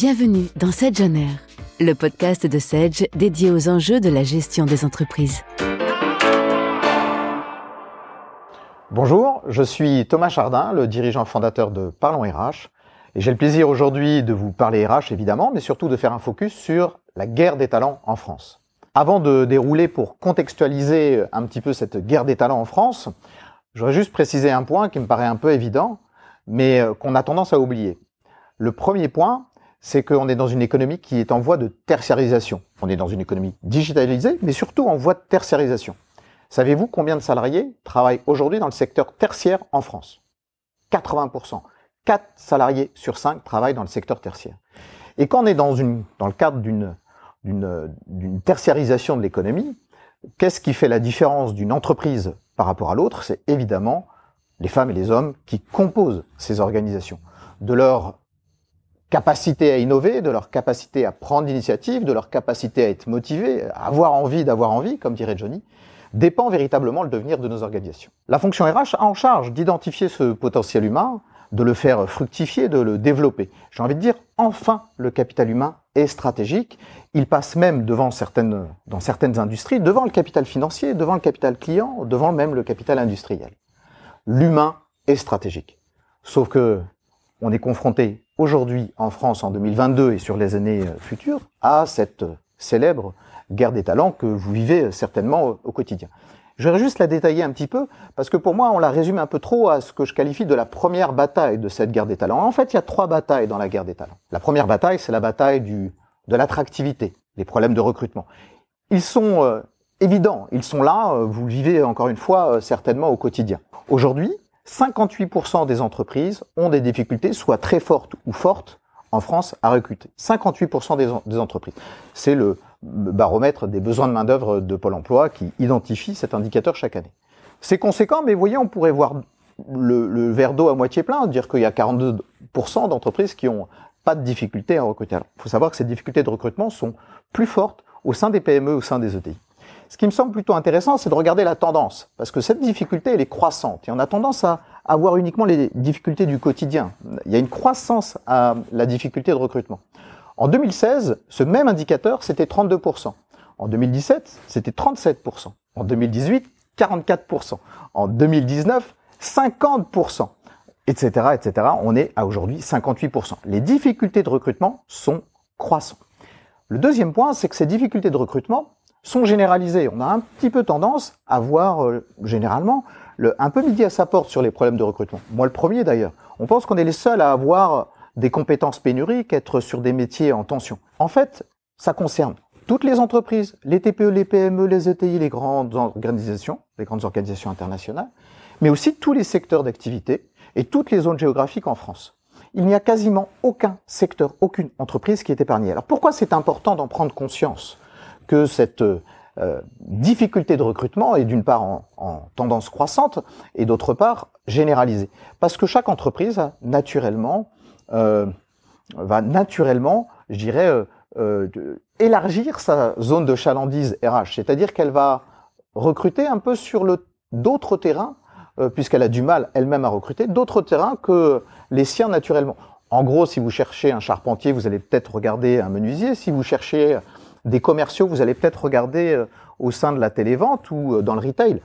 Bienvenue dans Sedge On le podcast de Sedge dédié aux enjeux de la gestion des entreprises. Bonjour, je suis Thomas Chardin, le dirigeant fondateur de Parlons RH. Et j'ai le plaisir aujourd'hui de vous parler RH évidemment, mais surtout de faire un focus sur la guerre des talents en France. Avant de dérouler pour contextualiser un petit peu cette guerre des talents en France, je voudrais juste préciser un point qui me paraît un peu évident, mais euh, qu'on a tendance à oublier. Le premier point, c'est qu'on est dans une économie qui est en voie de tertiarisation. On est dans une économie digitalisée, mais surtout en voie de tertiarisation. Savez-vous combien de salariés travaillent aujourd'hui dans le secteur tertiaire en France? 80%. 4 salariés sur 5 travaillent dans le secteur tertiaire. Et quand on est dans, une, dans le cadre d'une, d'une tertiarisation de l'économie, qu'est-ce qui fait la différence d'une entreprise par rapport à l'autre? C'est évidemment les femmes et les hommes qui composent ces organisations. De leur capacité à innover, de leur capacité à prendre l'initiative, de leur capacité à être motivé, à avoir envie d'avoir envie, comme dirait Johnny, dépend véritablement le devenir de nos organisations. La fonction RH a en charge d'identifier ce potentiel humain, de le faire fructifier, de le développer. J'ai envie de dire, enfin, le capital humain est stratégique. Il passe même devant certaines, dans certaines industries, devant le capital financier, devant le capital client, devant même le capital industriel. L'humain est stratégique. Sauf que on est confronté aujourd'hui en France en 2022 et sur les années euh, futures à cette euh, célèbre guerre des talents que vous vivez euh, certainement au quotidien. Je vais juste la détailler un petit peu parce que pour moi on la résume un peu trop à ce que je qualifie de la première bataille de cette guerre des talents. En fait, il y a trois batailles dans la guerre des talents. La première bataille, c'est la bataille du de l'attractivité, les problèmes de recrutement. Ils sont évidents, ils sont là, vous le vivez encore une fois certainement au quotidien. Aujourd'hui, 58% des entreprises ont des difficultés, soit très fortes ou fortes, en France à recruter. 58% des, entreprises. C'est le baromètre des besoins de main-d'œuvre de Pôle emploi qui identifie cet indicateur chaque année. C'est conséquent, mais vous voyez, on pourrait voir le, verre d'eau à moitié plein, dire qu'il y a 42% d'entreprises qui ont pas de difficultés à recruter. il faut savoir que ces difficultés de recrutement sont plus fortes au sein des PME, au sein des ETI. Ce qui me semble plutôt intéressant, c'est de regarder la tendance, parce que cette difficulté, elle est croissante, et on a tendance à avoir uniquement les difficultés du quotidien. Il y a une croissance à la difficulté de recrutement. En 2016, ce même indicateur, c'était 32%. En 2017, c'était 37%. En 2018, 44%. En 2019, 50%. Etc., etc. On est à aujourd'hui 58%. Les difficultés de recrutement sont croissantes. Le deuxième point, c'est que ces difficultés de recrutement, sont généralisées. On a un petit peu tendance à voir euh, généralement le, un peu midi à sa porte sur les problèmes de recrutement. Moi le premier d'ailleurs. On pense qu'on est les seuls à avoir des compétences pénuriques, être sur des métiers en tension. En fait, ça concerne toutes les entreprises, les TPE, les PME, les ETI, les grandes organisations, les grandes organisations internationales, mais aussi tous les secteurs d'activité et toutes les zones géographiques en France. Il n'y a quasiment aucun secteur, aucune entreprise qui est épargnée. Alors pourquoi c'est important d'en prendre conscience? Que cette euh, difficulté de recrutement est d'une part en, tendance croissante et d'autre part généralisée. Parce que chaque entreprise naturellement euh, va naturellement, je dirais, euh, euh élargir sa zone de chalandise RH, c'est-à-dire qu'elle va recruter un peu sur d'autres terrains, euh, puisqu'elle a du mal elle-même à recruter, d'autres terrains que les siens naturellement. En gros, si vous cherchez un charpentier, vous allez peut-être regarder un menuisier. Si vous cherchez des commerciaux, vous allez peut-être regarder euh, au sein de la télévente ou euh, dans le retail.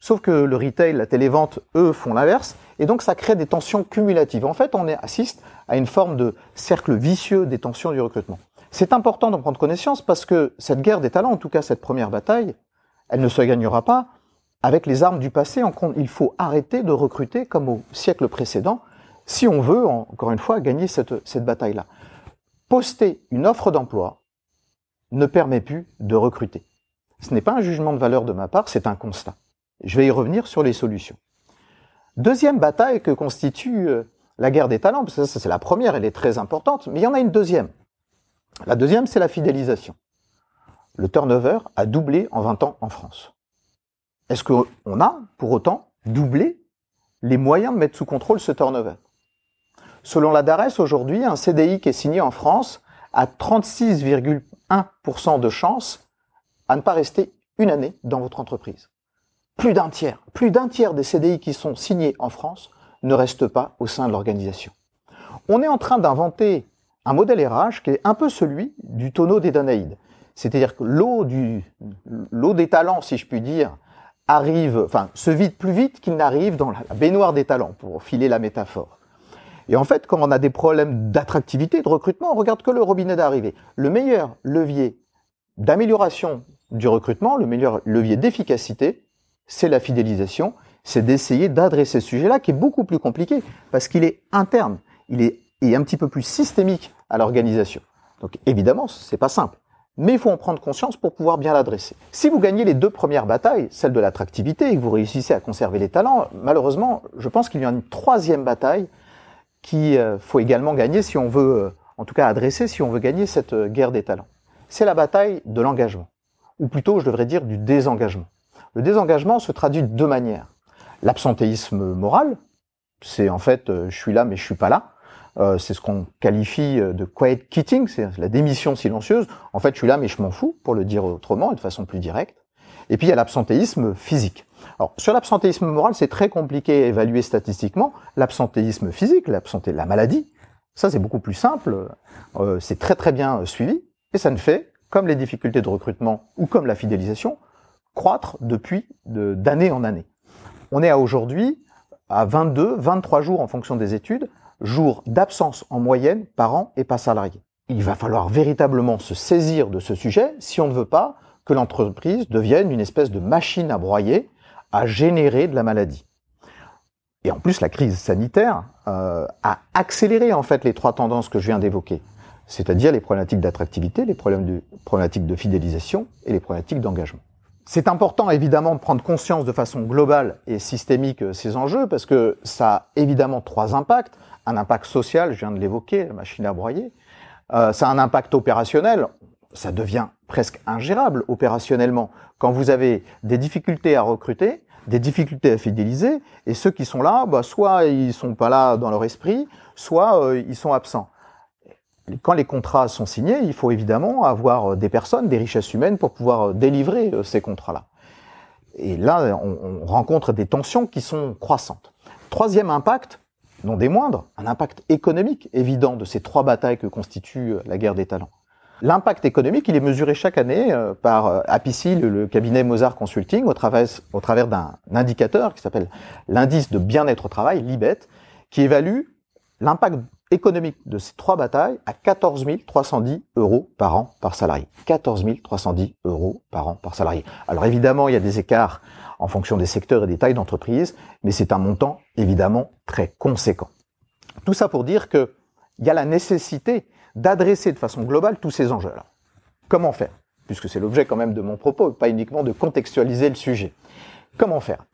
Sauf que le retail, la télévente, eux, font l'inverse, et donc ça crée des tensions cumulatives. En fait, on assiste à une forme de cercle vicieux des tensions du recrutement. C'est important d'en prendre connaissance parce que cette guerre des talents, en tout cas cette première bataille, elle ne se gagnera pas avec les armes du passé. Il faut arrêter de recruter comme au siècle précédent si on veut, encore une fois, gagner cette, cette bataille-là. Poster une offre d'emploi ne permet plus de recruter. Ce n'est pas un jugement de valeur de ma part, c'est un constat. Je vais y revenir sur les solutions. Deuxième bataille que constitue euh, la guerre des talents, parce que ça c'est la première, elle est très importante, mais il y en a une deuxième. La deuxième, c'est la fidélisation. Le turnover a doublé en 20 ans en France. Est-ce qu'on a, pour autant, doublé les moyens de mettre sous contrôle ce turnover? Selon la DARES, aujourd'hui, un CDI qui est signé en France a 36,1 1% de chance à ne pas rester une année dans votre entreprise. Plus d'un tiers, plus d'un tiers des CDI qui sont signés en France ne restent pas au sein de l'organisation. On est en train d'inventer un modèle RH qui est un peu celui du tonneau des Danaïdes. C'est-à-dire que l'eau l'eau des talents, si je puis dire, arrive, enfin, se vide plus vite qu'il n'arrive dans la baignoire des talents, pour filer la métaphore. Et en fait, quand on a des problèmes d'attractivité, de recrutement, on regarde que le robinet d'arrivée. Le meilleur levier d'amélioration du recrutement, le meilleur levier d'efficacité, c'est la fidélisation, c'est d'essayer d'adresser ce sujet-là qui est beaucoup plus compliqué parce qu'il est interne, il est, un petit peu plus systémique à l'organisation. Donc évidemment, c'est pas simple mais il faut en prendre conscience pour pouvoir bien l'adresser. Si vous gagnez les deux premières batailles, celle de l'attractivité, et que vous réussissez à conserver les talents, malheureusement, je pense qu'il y a une troisième bataille qu'il euh, faut également gagner si on veut, euh, en tout cas adresser, si on veut gagner cette euh, guerre des talents. C'est la bataille de l'engagement, ou plutôt, je devrais dire, du désengagement. Le désengagement se traduit de deux manières. L'absentéisme moral, c'est en fait, je suis là mais je suis pas là. C'est ce qu'on qualifie de quiet quitting, c'est la démission silencieuse. En fait, je suis là, mais je m'en fous, pour le dire autrement et de façon plus directe. Et puis, il y a l'absentéisme physique. Alors, sur l'absentéisme moral, c'est très compliqué à évaluer statistiquement. L'absentéisme physique, l'absenté, la maladie, ça, c'est beaucoup plus simple. Euh, c'est très, très bien suivi. Et ça ne fait, comme les difficultés de recrutement ou comme la fidélisation, croître depuis d'année en année. On est à aujourd'hui à 22, 23 jours en fonction des études, jours d'absence en moyenne par an et pas salarié. Il va falloir véritablement se saisir de ce sujet si on ne veut pas que l'entreprise devienne une espèce de machine à broyer, à générer de la maladie. Et en plus, la crise sanitaire euh, a accéléré en fait les trois tendances que je viens d'évoquer, c'est-à-dire les problématiques d'attractivité, les problèmes de, problématiques de fidélisation et les problématiques d'engagement. C'est important évidemment de prendre conscience de façon globale et systémique euh, ces enjeux parce que ça a évidemment trois impacts un impact social, je viens de l'évoquer, la machine à broyer. Euh, ça a un impact opérationnel, ça devient presque ingérable opérationnellement. Quand vous avez des difficultés à recruter, des difficultés à fidéliser, et ceux qui sont là, bah, soit ils sont pas là dans leur esprit, soit euh, ils sont absents. Quand les contrats sont signés, il faut évidemment avoir des personnes, des richesses humaines pour pouvoir délivrer euh, ces contrats-là. Et là, on rencontre des tensions qui sont croissantes. Troisième impact, non des moindres, un impact économique évident de ces trois batailles que constitue euh, la guerre des talents. L'impact économique, il est mesuré chaque année euh, par euh, Apici, le, cabinet Mozart Consulting, au travers, au travers d'un indicateur qui s'appelle l'indice de bien-être au travail, l'IBET, qui évalue l'impact économique de ces trois batailles à 14 310 euros par an par salarié. 14 310 euros par an par salarié. Alors évidemment, il y a des écarts en fonction des secteurs et des tailles d'entreprise, mais c'est un montant évidemment très conséquent. Tout ça pour dire qu'il y a la nécessité d'adresser de façon globale tous ces enjeux-là. Comment faire? Puisque c'est l'objet quand même de mon propos, pas uniquement de contextualiser le sujet. Comment faire?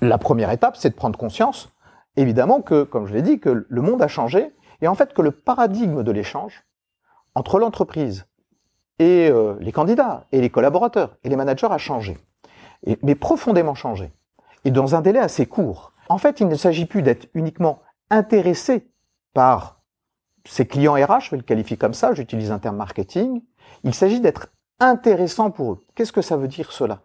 La première étape, c'est de prendre conscience, évidemment, que, comme je l'ai dit, que le monde a changé, et en fait que le paradigme de l'échange entre l'entreprise et euh, les candidats, et les collaborateurs, et les managers a changé mais profondément changé, et dans un délai assez court. En fait, il ne s'agit plus d'être uniquement intéressé par ses clients RH, je vais le qualifier comme ça, j'utilise un terme marketing, il s'agit d'être intéressant pour eux. Qu'est-ce que ça veut dire cela?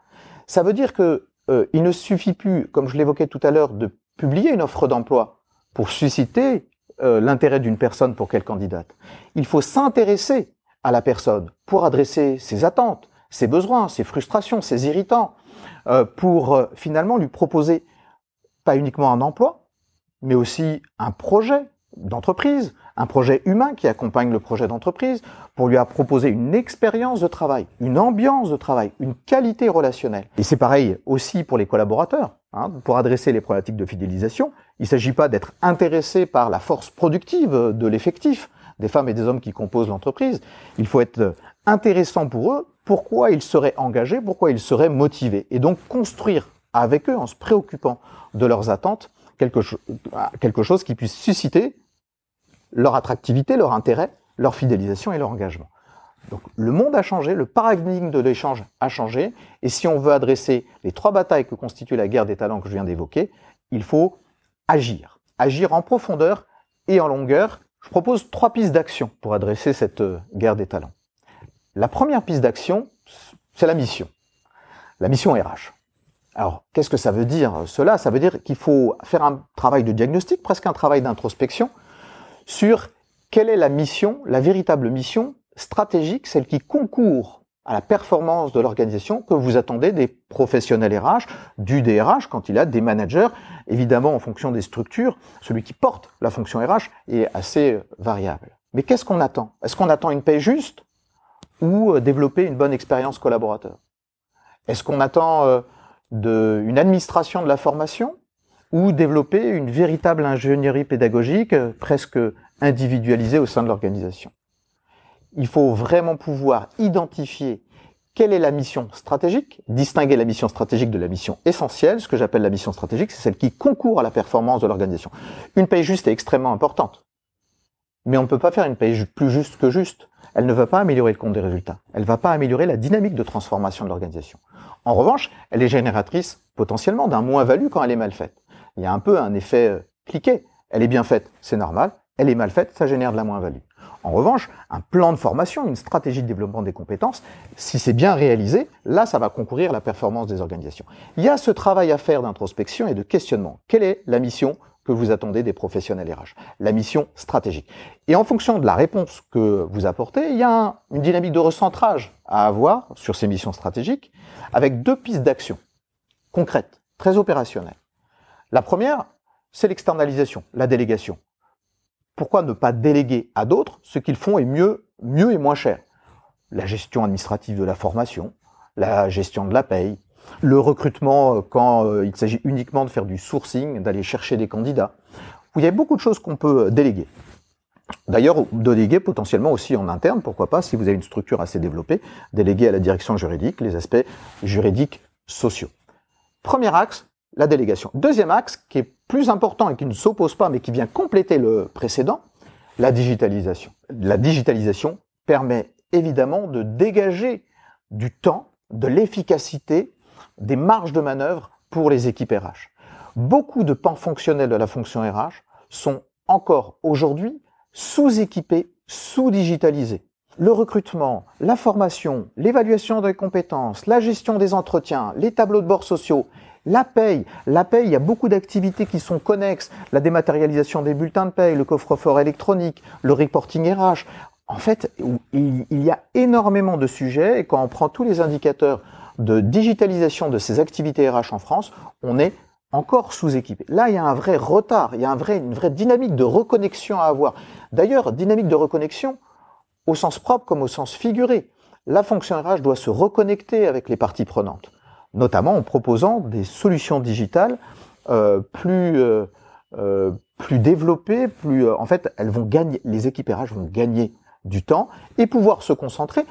Ça veut dire que euh, il ne suffit plus, comme je l'évoquais tout à l'heure, de publier une offre d'emploi pour susciter euh, l'intérêt d'une personne pour qu'elle candidate. Il faut s'intéresser à la personne pour adresser ses attentes, ses besoins, ses frustrations, ses irritants, euh, pour finalement lui proposer pas uniquement un emploi, mais aussi un projet d'entreprise, un projet humain qui accompagne le projet d'entreprise, pour lui proposer une expérience de travail, une ambiance de travail, une qualité relationnelle. Et c'est pareil aussi pour les collaborateurs. Hein, pour adresser les problématiques de fidélisation, il ne s'agit pas d'être intéressé par la force productive de l'effectif, des femmes et des hommes qui composent l'entreprise. Il faut être intéressant pour eux pourquoi ils seraient engagés, pourquoi ils seraient motivés. Et donc construire avec eux, en se préoccupant de leurs attentes, quelque, quelque chose qui puisse susciter leur attractivité, leur intérêt, leur fidélisation et leur engagement. Donc le monde a changé, le paradigme de l'échange a changé, et si on veut adresser les trois batailles que constitue la guerre des talents que je viens d'évoquer, il faut agir. Agir en profondeur et en longueur. Je propose trois pistes d'action pour adresser cette euh, guerre des talents. La première piste d'action, c'est la mission. La mission RH. Alors, qu'est-ce que ça veut dire cela? Ça veut dire qu'il faut faire un travail de diagnostic, presque un travail d'introspection, sur quelle est la mission, la véritable mission stratégique, celle qui concourt à la performance de l'organisation que vous attendez des professionnels RH, du DRH quand il a des managers. Évidemment, en fonction des structures, celui qui porte la fonction RH est assez variable. Mais qu'est-ce qu'on attend? Est-ce qu'on attend une paie juste ou euh, développer une bonne expérience collaborateur? Est-ce qu'on attend euh, de, une administration de la formation? Ou développer une véritable ingénierie pédagogique euh, presque individualisée au sein de l'organisation il faut vraiment pouvoir identifier quelle est la mission stratégique, distinguer la mission stratégique de la mission essentielle. Ce que j'appelle la mission stratégique, c'est celle qui concourt à la performance de l'organisation. Une paye juste est extrêmement importante. Mais on ne peut pas faire une paye plus juste que juste. Elle ne va pas améliorer le compte des résultats. Elle ne va pas améliorer la dynamique de transformation de l'organisation. En revanche, elle est génératrice potentiellement d'un moins-value quand elle est mal faite. Il y a un peu un effet euh, cliqué. Elle est bien faite, c'est normal. Elle est mal faite, ça génère de la moins-value. En revanche, un plan de formation, une stratégie de développement des compétences, si c'est bien réalisé, là, ça va concourir à la performance des organisations. Il y a ce travail à faire d'introspection et de questionnement. Quelle est la mission que vous attendez des professionnels RH La mission stratégique. Et en fonction de la réponse que vous apportez, il y a une dynamique de recentrage à avoir sur ces missions stratégiques avec deux pistes d'action concrètes, très opérationnelles. La première, c'est l'externalisation, la délégation pourquoi ne pas déléguer à d'autres ce qu'ils font est mieux, mieux et moins cher? La gestion administrative de la formation, la gestion de la paye, le recrutement euh, quand euh, il s'agit uniquement de faire du sourcing, d'aller chercher des candidats. Il y a beaucoup de choses qu'on peut déléguer. D'ailleurs, déléguer potentiellement aussi en interne, pourquoi pas, si vous avez une structure assez développée, déléguer à la direction juridique les aspects juridiques sociaux. Premier axe, la délégation. Deuxième axe, qui est plus important et qui ne s'oppose pas, mais qui vient compléter le précédent, la digitalisation. La digitalisation permet évidemment de dégager du temps, de l'efficacité, des marges de manœuvre pour les équipes RH. Beaucoup de pans fonctionnels de la fonction RH sont encore aujourd'hui sous-équipés, sous-digitalisés. Le recrutement, la formation, l'évaluation des compétences, la gestion des entretiens, les tableaux de bord sociaux la paye, la paye, il y a beaucoup d'activités qui sont connexes. La dématérialisation des bulletins de paye, le coffre-fort électronique, le reporting RH. En fait, il y a énormément de sujets et quand on prend tous les indicateurs de digitalisation de ces activités RH en France, on est encore sous-équipé. Là, il y a un vrai retard, il y a une vraie dynamique de reconnexion à avoir. D'ailleurs, dynamique de reconnexion au sens propre comme au sens figuré. La fonction RH doit se reconnecter avec les parties prenantes notamment en proposant des solutions digitales euh, plus euh, euh, plus développées, plus en fait elles vont gagner, les RH vont gagner du temps et pouvoir se concentrer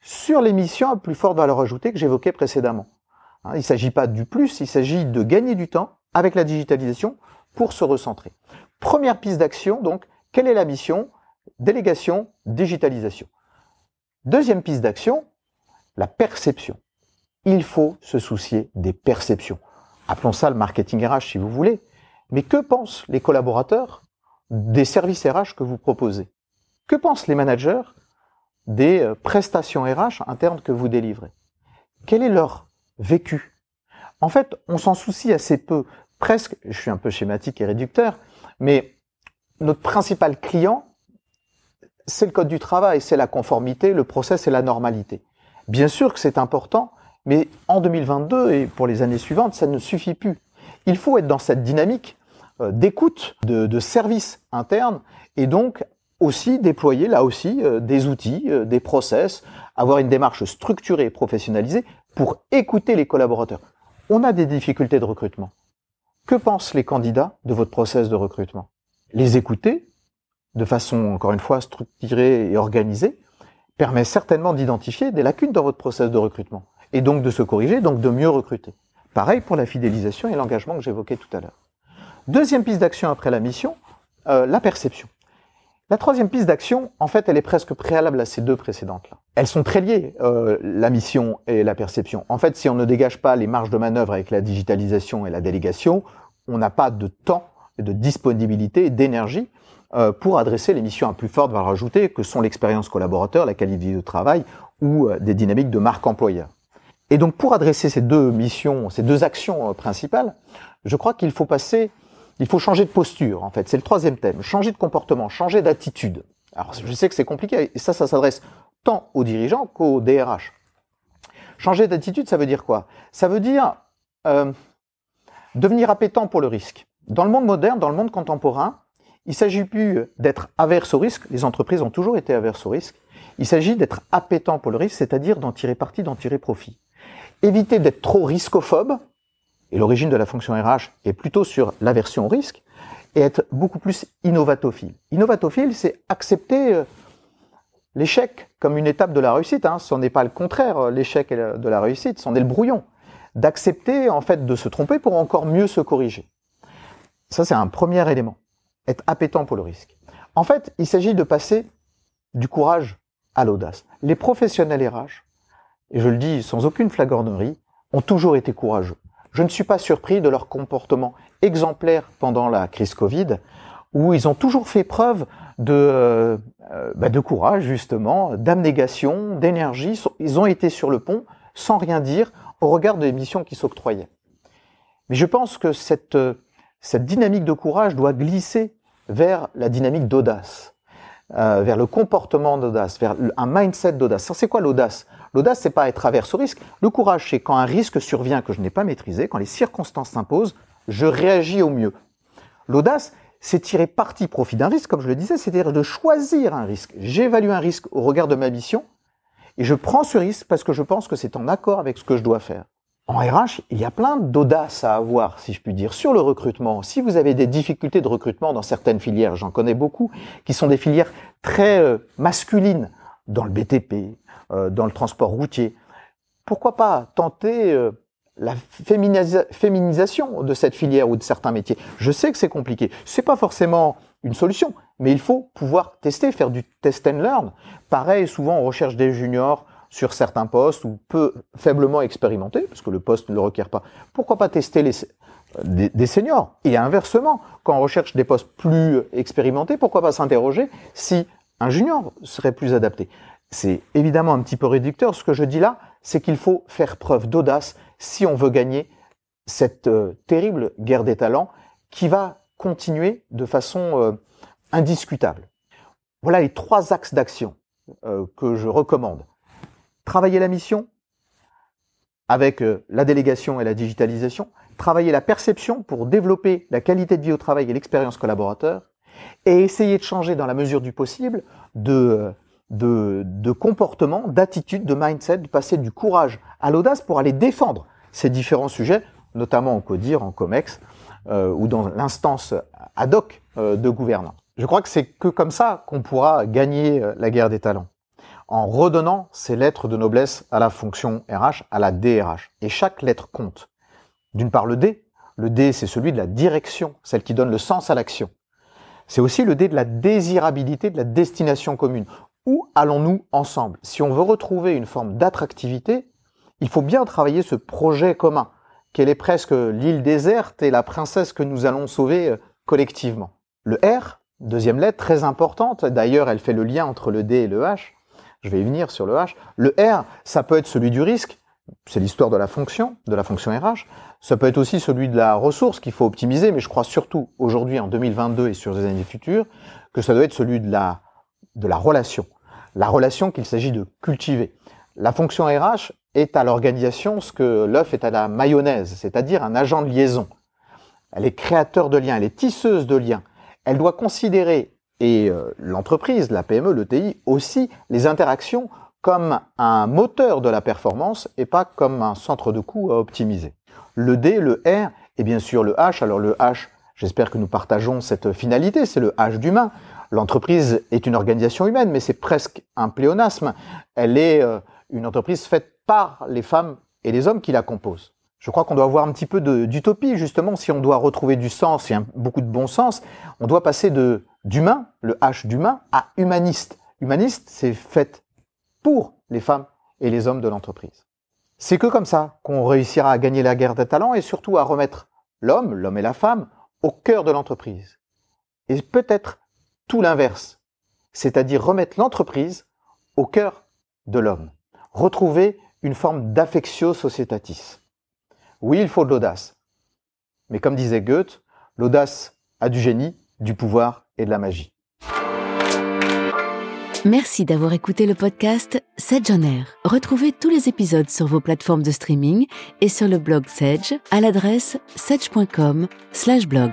sur les missions à plus forte valeur ajoutée que j'évoquais précédemment. Hein, il ne s'agit pas du plus, il s'agit de gagner du temps avec la digitalisation pour se recentrer. Première piste d'action, donc, quelle est la mission? Délégation, digitalisation. Deuxième piste d'action, la perception il faut se soucier des perceptions. Appelons ça le marketing RH si vous voulez. Mais que pensent les collaborateurs des services RH que vous proposez? Que pensent les managers des euh, prestations RH internes que vous délivrez? Quel est leur vécu? En fait, on s'en soucie assez peu. Presque, je suis un peu schématique et réducteur, mais notre principal client, c'est le code du travail, c'est la conformité, le process et la normalité. Bien sûr que c'est important, mais en 2022 et pour les années suivantes, ça ne suffit plus. Il faut être dans cette dynamique euh, d'écoute, de, de, service interne, et donc aussi déployer là aussi euh, des outils, euh, des process, avoir une démarche structurée et professionnalisée pour écouter les collaborateurs. On a des difficultés de recrutement. Que pensent les candidats de votre process de recrutement? Les écouter de façon, encore une fois, structurée et organisée permet certainement d'identifier des lacunes dans votre process de recrutement et donc de se corriger, donc de mieux recruter. Pareil pour la fidélisation et l'engagement que j'évoquais tout à l'heure. Deuxième piste d'action après la mission, euh, la perception. La troisième piste d'action, en fait, elle est presque préalable à ces deux précédentes-là. Elles sont très liées, euh, la mission et la perception. En fait, si on ne dégage pas les marges de manœuvre avec la digitalisation et la délégation, on n'a pas de temps, de disponibilité, d'énergie euh, pour adresser les missions à plus forte valeur ajoutée, que sont l'expérience collaborateur, la qualité de travail ou euh, des dynamiques de marque employeur. Et donc pour adresser ces deux missions, ces deux actions euh, principales, je crois qu'il faut passer, il faut changer de posture en fait. C'est le troisième thème, changer de comportement, changer d'attitude. Alors je sais que c'est compliqué, et ça, ça s'adresse tant aux dirigeants qu'aux DRH. Changer d'attitude, ça veut dire quoi? Ça veut dire euh, devenir appétent pour le risque. Dans le monde moderne, dans le monde contemporain, il s'agit plus d'être averse au risque, les entreprises ont toujours été averses au risque, il s'agit d'être appétent pour le risque, c'est-à-dire d'en tirer parti, d'en tirer profit. Éviter d'être trop riscophobe, et l'origine de la fonction RH est plutôt sur l'aversion au risque, et être beaucoup plus innovatophile. Innovatophile, c'est accepter euh, l'échec comme une étape de la réussite. Hein. Ce n'est pas le contraire, euh, l'échec de la réussite, c'en est le brouillon. D'accepter en fait de se tromper pour encore mieux se corriger. Ça, c'est un premier élément. Être appétent pour le risque. En fait, il s'agit de passer du courage à l'audace. Les professionnels RH, et je le dis sans aucune flagornerie, ont toujours été courageux. Je ne suis pas surpris de leur comportement exemplaire pendant la crise Covid, où ils ont toujours fait preuve de, euh, bah, de courage, justement, d'abnégation, d'énergie. Ils ont été sur le pont sans rien dire au regard des missions qui s'octroyaient. Mais je pense que cette, cette dynamique de courage doit glisser vers la dynamique d'audace, euh, vers le comportement d'audace, vers un mindset d'audace. C'est quoi l'audace? L'audace, c'est pas être averse au risque. Le courage, c'est quand un risque survient que je n'ai pas maîtrisé, quand les circonstances s'imposent, je réagis au mieux. L'audace, c'est tirer parti profit d'un risque, comme je le disais, c'est-à-dire de choisir un risque. J'évalue un risque au regard de ma mission et je prends ce risque parce que je pense que c'est en accord avec ce que je dois faire. En RH, il y a plein d'audace à avoir, si je puis dire, sur le recrutement. Si vous avez des difficultés de recrutement dans certaines filières, j'en connais beaucoup, qui sont des filières très euh, masculines, dans le BTP, dans le transport routier, pourquoi pas tenter euh, la féminisation de cette filière ou de certains métiers? Je sais que c'est compliqué. C'est pas forcément une solution, mais il faut pouvoir tester, faire du test and learn. Pareil, souvent on recherche des juniors sur certains postes ou peu faiblement expérimentés, parce que le poste ne le requiert pas. Pourquoi pas tester les, des, des, seniors? Et inversement, quand on recherche des postes plus expérimentés, pourquoi pas s'interroger si un junior serait plus adapté? C'est évidemment un petit peu réducteur ce que je dis là, c'est qu'il faut faire preuve d'audace si on veut gagner cette euh, terrible guerre des talents qui va continuer de façon euh, indiscutable. Voilà les trois axes d'action euh, que je recommande. Travailler la mission avec la délégation et la digitalisation, travailler la perception pour développer la qualité de vie au travail et l'expérience collaborateur, et essayer de changer dans la mesure du possible de de, comportement, d'attitude, de mindset, de passer du courage à l'audace pour aller défendre ces différents sujets, notamment en CODIR, en COMEX, euh, ou dans l'instance ad hoc euh, de gouvernance. Je crois que c'est que comme ça qu'on pourra gagner euh, la guerre des talents, en redonnant ces lettres de noblesse à la fonction RH, à la DRH. Et chaque lettre compte. D'une part le D, le D c'est celui de la direction, celle qui donne le sens à l'action. C'est aussi le D de la désirabilité, de la destination commune. Où allons-nous ensemble? Si on veut retrouver une forme d'attractivité, il faut bien travailler ce projet commun, qu'elle est presque l'île déserte et la princesse que nous allons sauver euh, collectivement. Le R, deuxième lettre, très importante, d'ailleurs elle fait le lien entre le D et le H, je vais y venir sur le H. Le R, ça peut être celui du risque, c'est l'histoire de la fonction, de la fonction RH. Ça peut être aussi celui de la ressource qu'il faut optimiser, mais je crois surtout aujourd'hui en 2022 et sur les années futures que ça doit être celui de la, de la relation la relation qu'il s'agit de cultiver. La fonction RH est à l'organisation ce que l'œuf est à la mayonnaise, c'est-à-dire un agent de liaison. Elle est créateur de liens, elle est tisseuse de liens. Elle doit considérer, et euh, l'entreprise, la PME, le TI aussi, les interactions comme un moteur de la performance et pas comme un centre de coût à optimiser. Le D, le R et bien sûr le H. Alors le H, j'espère que nous partageons cette finalité, c'est le H d'humain. L'entreprise est une organisation humaine, mais c'est presque un pléonasme. Elle est euh, une entreprise faite par les femmes et les hommes qui la composent. Je crois qu'on doit avoir un petit peu d'utopie, justement, si on doit retrouver du sens et beaucoup de bon sens, on doit passer de d'humain, le H d'humain, à humaniste. Humaniste, c'est fait pour les femmes et les hommes de l'entreprise. C'est que comme ça qu'on réussira à gagner la guerre des talents et surtout à remettre l'homme, l'homme et la femme, au cœur de l'entreprise. Et peut-être tout l'inverse, c'est-à-dire remettre l'entreprise au cœur de l'homme, retrouver une forme d'affectio societatis. Oui, il faut de l'audace. Mais comme disait Goethe, l'audace a du génie, du pouvoir et de la magie. Merci d'avoir écouté le podcast Sedge on Air. Retrouvez tous les épisodes sur vos plateformes de streaming et sur le blog Sedge à l'adresse sedge.com/blog.